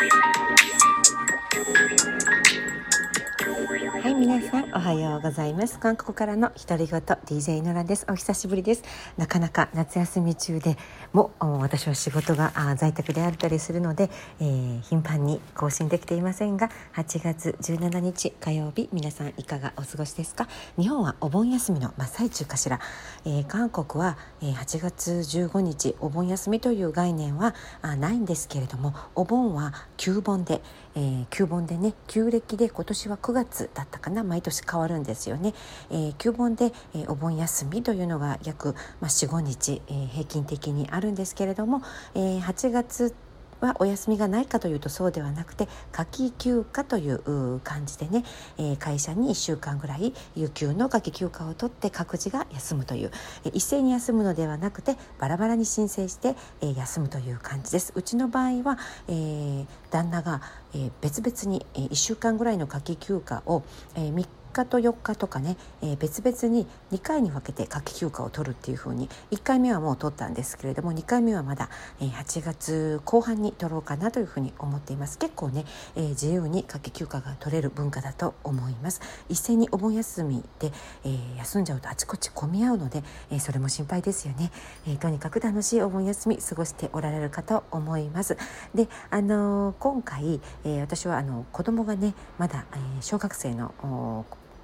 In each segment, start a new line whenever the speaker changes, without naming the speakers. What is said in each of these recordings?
はい皆さんおはようございます。韓国からの独り言 DJ のらです。お久しぶりです。なかなか夏休み中でも私は仕事が在宅であったりするので、えー、頻繁に更新できていませんが8月17日火曜日皆さんいかがお過ごしですか？日本はお盆休みの真っ最中かしら、えー、韓国は8月15日お盆休みという概念はないんですけれどもお盆は旧盆で、えー、旧盆でね旧暦で今年は9月だったかな毎年変わるんですよね。えー、旧盆で、えー、お盆休みというのが約、まあ、45日、えー、平均的にあるんですけれども、えー、8月はお休みがないかというとそうではなくて夏季休暇という感じでね、えー、会社に1週間ぐらい有給の夏季休暇を取って各自が休むという、えー、一斉に休むのではなくてバラバラに申請して、えー、休むという感じです。うちの場合は、えー、旦那が、えー、別々に、え、1週間ぐらいの夏季休暇を、えー、3日と4日とかね、えー、別々に2回に分けて夏季休暇を取るっていうふうに1回目はもう取ったんですけれども2回目はまだ、えー、8月後半に取ろうかなというふうに思っています。結構ね、えー、自由に夏季休暇が取れる文化だと思います。一斉にお盆休みで、えー、休んじゃうとあちこち混み合うので、えー、それも心配ですよね、えー、とにかく楽しいお盆休み過ごしておられるかと思います。であのー、今回、えー、私はあの子供がねまだ、えー、小学生の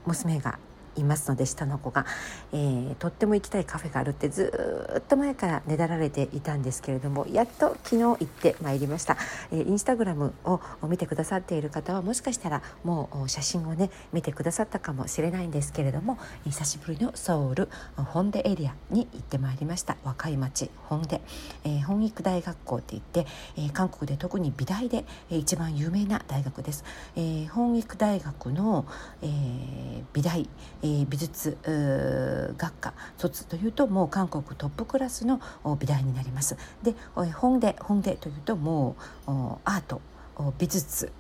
娘がいますので下の子が、えー、とっても行きたいカフェがあるってずっと前からねだられていたんですけれどもやっと昨日行ってまいりました、えー、インスタグラムを見てくださっている方はもしかしたらもう写真をね見てくださったかもしれないんですけれども久しぶりのソウルホンデエリアに行ってまいりました。若い町ホンデ、えー、本育大学校って言って、えー、韓国で特に美大で、えー、一番有名な大学です、えー、本育大学の、えー、美大、美術学科卒というともう韓国トップクラスの美大になります。で本で本でというともうアート美術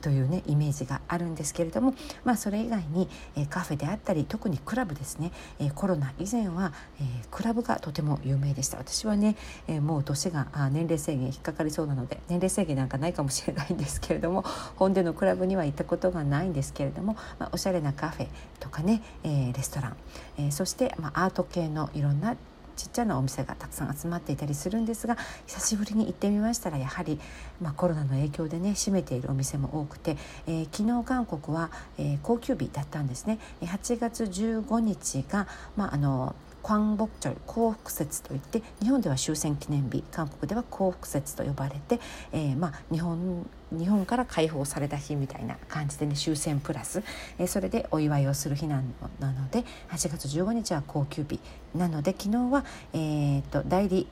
というねイメージがあるんですけれども、まあ、それ以外に、えカフェであったり特にクラブですね、えコロナ以前は、えクラブがとても有名でした。私はね、えもう年が年齢制限引っかかりそうなので年齢制限なんかないかもしれないんですけれども本でのクラブには行ったことがないんですけれども、まあ、おしゃれなカフェとかね、えレストラン、えそして、まあ、アート系のいろんなちっちゃなお店がたくさん集まっていたりするんですが久しぶりに行ってみましたらやはり、まあ、コロナの影響でね閉めているお店も多くて、えー、昨日韓国は、えー、高級日だったんですね。8月15日が、まあ、あの韓国チョル幸福節といって日本では終戦記念日韓国では幸福節と呼ばれて、えーまあ、日本日本から解放された日みたいな感じでね終戦プラス、え、それでお祝いをする日なのなので8月15日は高級日なので昨日は、えーと、代理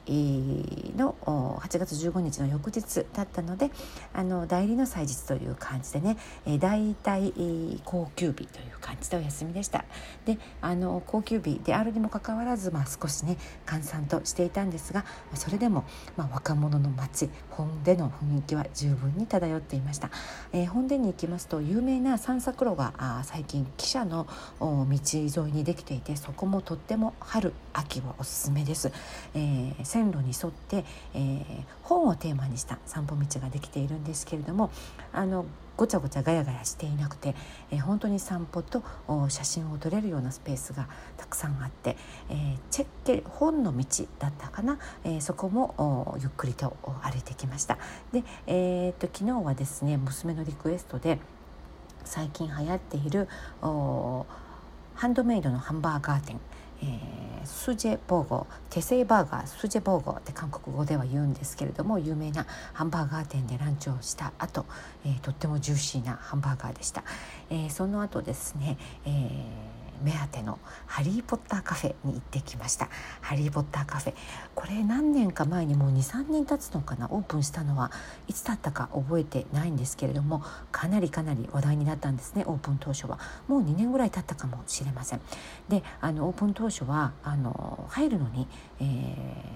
の8月15日の翌日だったのであの代理の祭日という感じでね、えー、大体高級日という感じでお休みでした。であの高級日であるにもかかわらず、まあ、少しね閑散としていたんですがそれでも、まあ、若者の街本での雰囲気は十分に漂っていました、えー、本殿に行きますと有名な散策路があ最近汽車の道沿いにできていてそこもとっても春秋はおすすめです、えー、線路に沿って、えー、本をテーマにした散歩道ができているんですけれどもあのごちゃごちゃガヤガヤしていなくて、えー、本当に散歩と写真を撮れるようなスペースがたくさんあって、えー、チェッケ本の道だったかな、えー、そこもゆっくりと歩いてきました。で、えー、っと昨日はですね娘のリクエストで最近流行っているハンドメイドのハンバーガー店えー、スジェボーゴ手製バーガースジェボーゴって韓国語では言うんですけれども有名なハンバーガー店でランチをした後、えー、とってもジューシーなハンバーガーでした、えー、その後ですね、えー目当てのハリー・ポッターカフェに行ってきました。ハリー・ポッターカフェ。これ何年か前にもう23年経つのかな？オープンしたのはいつだったか覚えてないんですけれどもかなりかなり話題になったんですね。オープン当初は。もう2年ぐらい経ったかもしれません。であのオープン当初はあの入るのに、え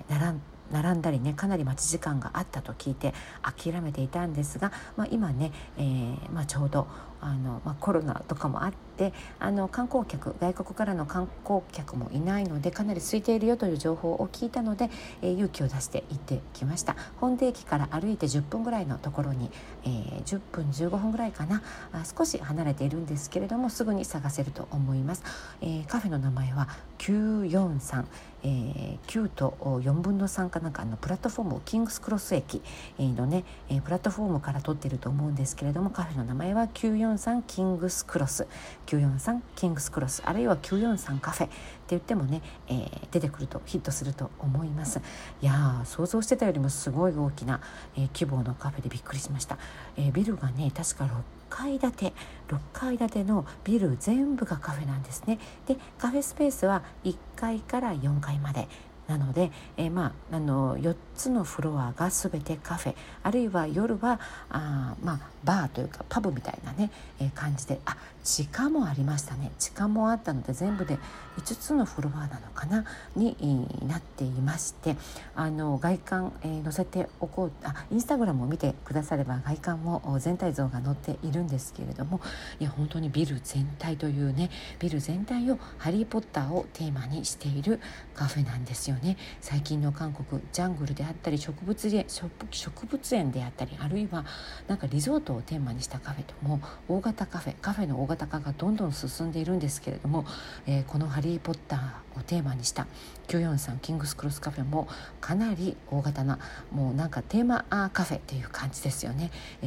ー、並ん並んだりねかなり待ち時間があったと聞いて諦めていたんですが、まあ、今ね、えーまあ、ちょうどあの、まあ、コロナとかもあってあの観光客外国からの観光客もいないのでかなり空いているよという情報を聞いたので、えー、勇気を出して行ってきました。本田駅から歩いて10分ぐらいのところに、えー、10分15分ぐらいかな。あ少し離れているんですけれどもすぐに探せると思います、えー、カフェの名前は943えー、9と4分の3かなんかのプラットフォームキングスクロス駅のね、えー、プラットフォームから取っていると思うんですけれどもカフェの名前は943 943キングスクロス。943キングスクロス。あるいは943カフェ。って言ってもね、えー、出てくるとヒットすると思います。いや想像してたよりもすごい大きな、えー、規模のカフェでびっくりしました、えー、ビルがね確か6階建て。6階建てのビル全部がカフェなんですね。でカフェスペースは1階から4階まで。なので、えー、まあ、あの4つのフロアが全てカフェあるいは夜はあ、まあ、バーというかパブみたいなね、えー、感じであ地下もありましたね地下もあったので全部で5つのフロアなのかな？になっていましてあの外観、えー、載せておこうあインスタグラムを見てくだされば外観も全体像が載っているんですけれどもいや本当にビル全体というねビル全体を「ハリー・ポッター」をテーマにしているカフェなんですよね。最近の韓国ジャングルであったり植物園植物園であったりあるいはなんかリゾートをテーマにしたカフェとも大型カフェカフェの大型化がどんどん進んでいるんですけれども、えー、この「ハリー・ポッター」をテーマにした943キングスクロスカフェもかなり大型なもうなんかテーマカフェっていう感じですよね、え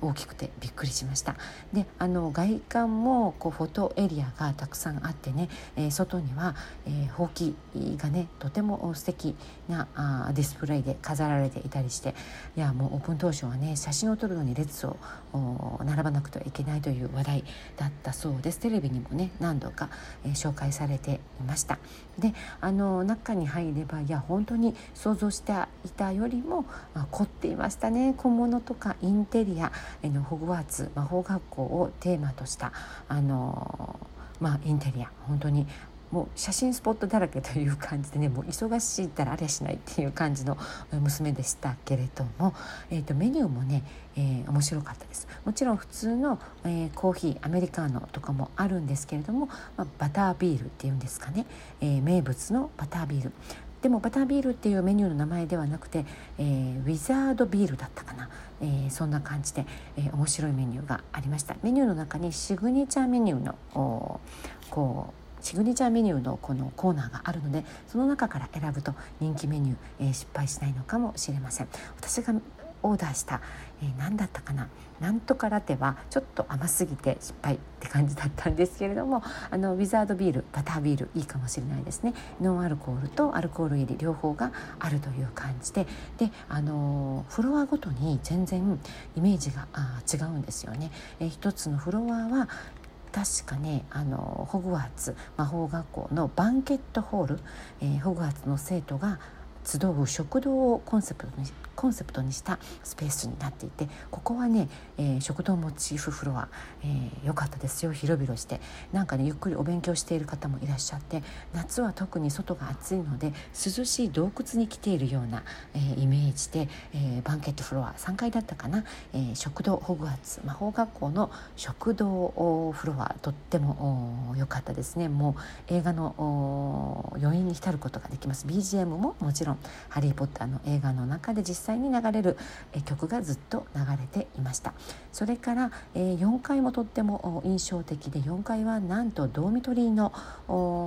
ー、大きくてびっくりしました。であの外観もこうフォトエリアがたくさんあってね、えー、外には、えー、ほうきがねとても素敵なあディスプレイで飾られていたりしていやもうオープン当初はね写真を撮るのに列を並ばなくてはいけないという話題だったそうです。テレビにもね何度か、えー、紹介されていました。であの中に入ればいや本当に想像していたよりも、まあ、凝っていましたね。小物とかインテリア、え、のホグワーツ魔法学校をテーマとしたあのまあ、インテリア。本当にもう写真スポットだらけという感じでねもう忙しいったらありゃしないっていう感じの娘でしたけれども、えー、とメニューもね、えー、面白かったです。もちろん普通の、えー、コーヒーアメリカーノとかもあるんですけれども、まあ、バタービールっていうんですかね、えー、名物のバタービール。でもバタービールっていうメニューの名前ではなくて、えー、ウィザードビールだったかな、えー、そんな感じで、えー、面白いメニューがありました。メニューの中にシグネチャーメニューのこうシグネチャーメニューのこのコーナーがあるのでその中から選ぶと人気メニュー、えー、失敗しないのかもしれません。私がオーダーした、えー、何だったかな？なんとかラテはちょっと甘すぎて失敗って感じだったんですけれどもあのウィザードビールバタービールいいかもしれないですね。ノンアルコールとアルコール入り両方があるという感じで。であのフロアごとに全然イメージがあ違うんですよね。えー、一つのフロアは確かねあのホグワーツ魔法学校のバンケットホール、えー、ホグワーツの生徒が集う食堂をコンセプトにコンセプトにしたスペースになっていてここはね、えー、食堂モチーフフロア良、えー、かったですよ。広々してなんかねゆっくりお勉強している方もいらっしゃって夏は特に外が暑いので涼しい洞窟に来ているような、えー、イメージで、えバンケットフロア3階だったかな、え食堂ホグワーツ魔法学校の食堂フロアとっても良かったですね。もう映画の余韻に浸ることができます。BGM ももちろん「ハリー・ポッター」の映画の中で実際際に流れる曲がずっと流れていました。それから4階もとっても印象的で4階はなんとドーミトリーの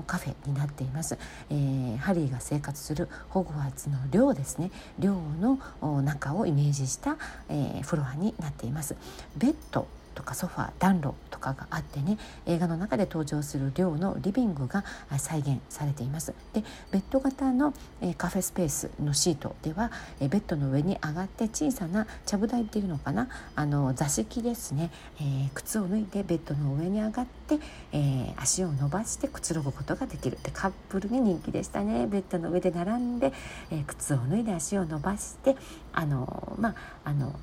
カフェになっています、えー、ハリーが生活するホグワーツの寮ですね。寮の中をイメージした、え、フロアになっています。ベッドとかソファ暖炉とかがあってね映画の中で登場する寮のリビングが再現されています。でベッド型の、カフェスペースのシートでは、ベッドの上に上がって小さなちゃぶ台っていうのかな？あの座敷ですね、えー、靴を脱いでベッドの上に上がって、えー、足を伸ばしてくつろぐことができる。でカップルに人気でしたね。ベッドの上で並んで、えー、靴を脱いで足を伸ばしてあのまああの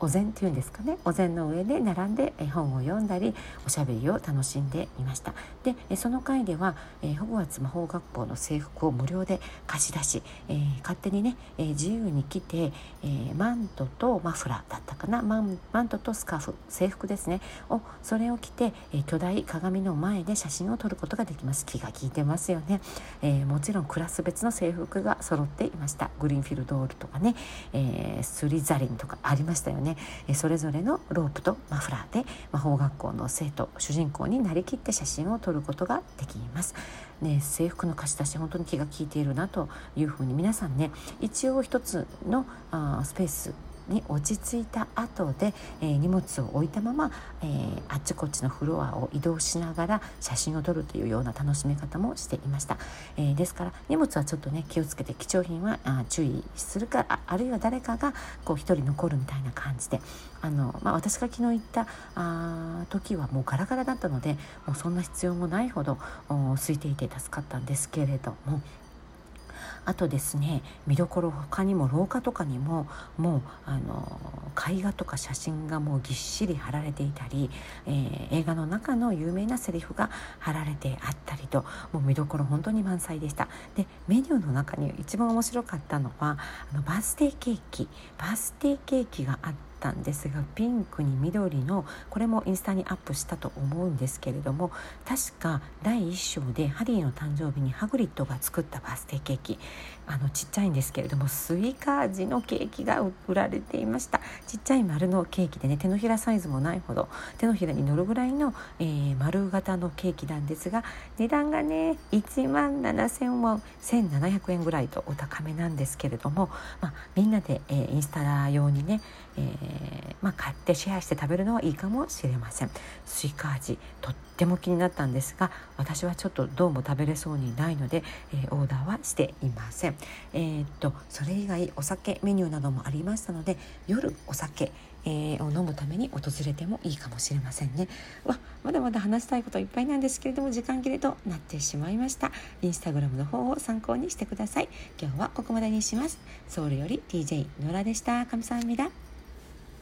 お膳っていうんですかね。お膳の上で並んで本を読んだりおしゃべりを楽しんでいました。でその会ではホグワーツ魔法学校の制服を無料で貸し出し、えー、勝手にね自由に着て、え、マントとマフラーだったかな。マントとスカーフ制服ですね。をそれを着て、え、巨大鏡の前で写真を撮ることができます。気が利いてますよね、え、もちろんクラス別の制服が揃っていました。グリーンフィルドールとかね、え、スリザリンとかありましたよね、え、それぞれのロープとマフラーで魔法学校の生徒主人公になりきって写真を撮ることができます。ね、制服の貸し出し本当に気が利いているなというふうに皆さんね一応一つのあスペースに落ち着いた後で、えー、荷物を置いたまま、えー、あっちこっちのフロアを移動しながら写真を撮るというような楽しみ方もしていました、えー、ですから荷物はちょっとね気をつけて貴重品はあ注意するかあるいは誰かがこう一人残るみたいな感じであの、まあ、私が昨日行ったあ時はもうガラガラだったのでもうそんな必要もないほど空いていて助かったんですけれどもあとですね見どころ他にも廊下とかにももうあの絵画とか写真がもうぎっしり貼られていたり、えー、映画の中の有名なセリフが貼られてあったりともう見どころ本当に満載でした。でメニューの中に一番面白かったのはあのバースデーケーキ。バースデーケーキがあってったんですがピンクに緑のこれもインスタにアップしたと思うんですけれども確か第1章でハリーの誕生日にハグリッドが作ったバースデーケーキ。あのちっちゃいんですけれどもスイカ味のケーキが売られていました。ちっちゃい丸のケーキでね手のひらサイズもないほど手のひらに乗るぐらいの、えー、丸型のケーキなんですが値段がね1万7,000円1700円ぐらいとお高めなんですけれども、まあ、みんなで、えー、インスタ用にね、えー、まあ、買ってシェアして食べるのはいいかもしれません。スイカ味とても気になったんですが私はちょっとどうも食べれそうにないので、えー、オーダーはしていませんえー、っとそれ以外お酒メニューなどもありましたので夜お酒、えー、を飲むために訪れてもいいかもしれませんねわまだまだ話したいこといっぱいなんですけれども時間切れとなってしまいましたインスタグラムの方を参考にしてください今日はここまでにしますソウルより DJ ノラでした감사합니다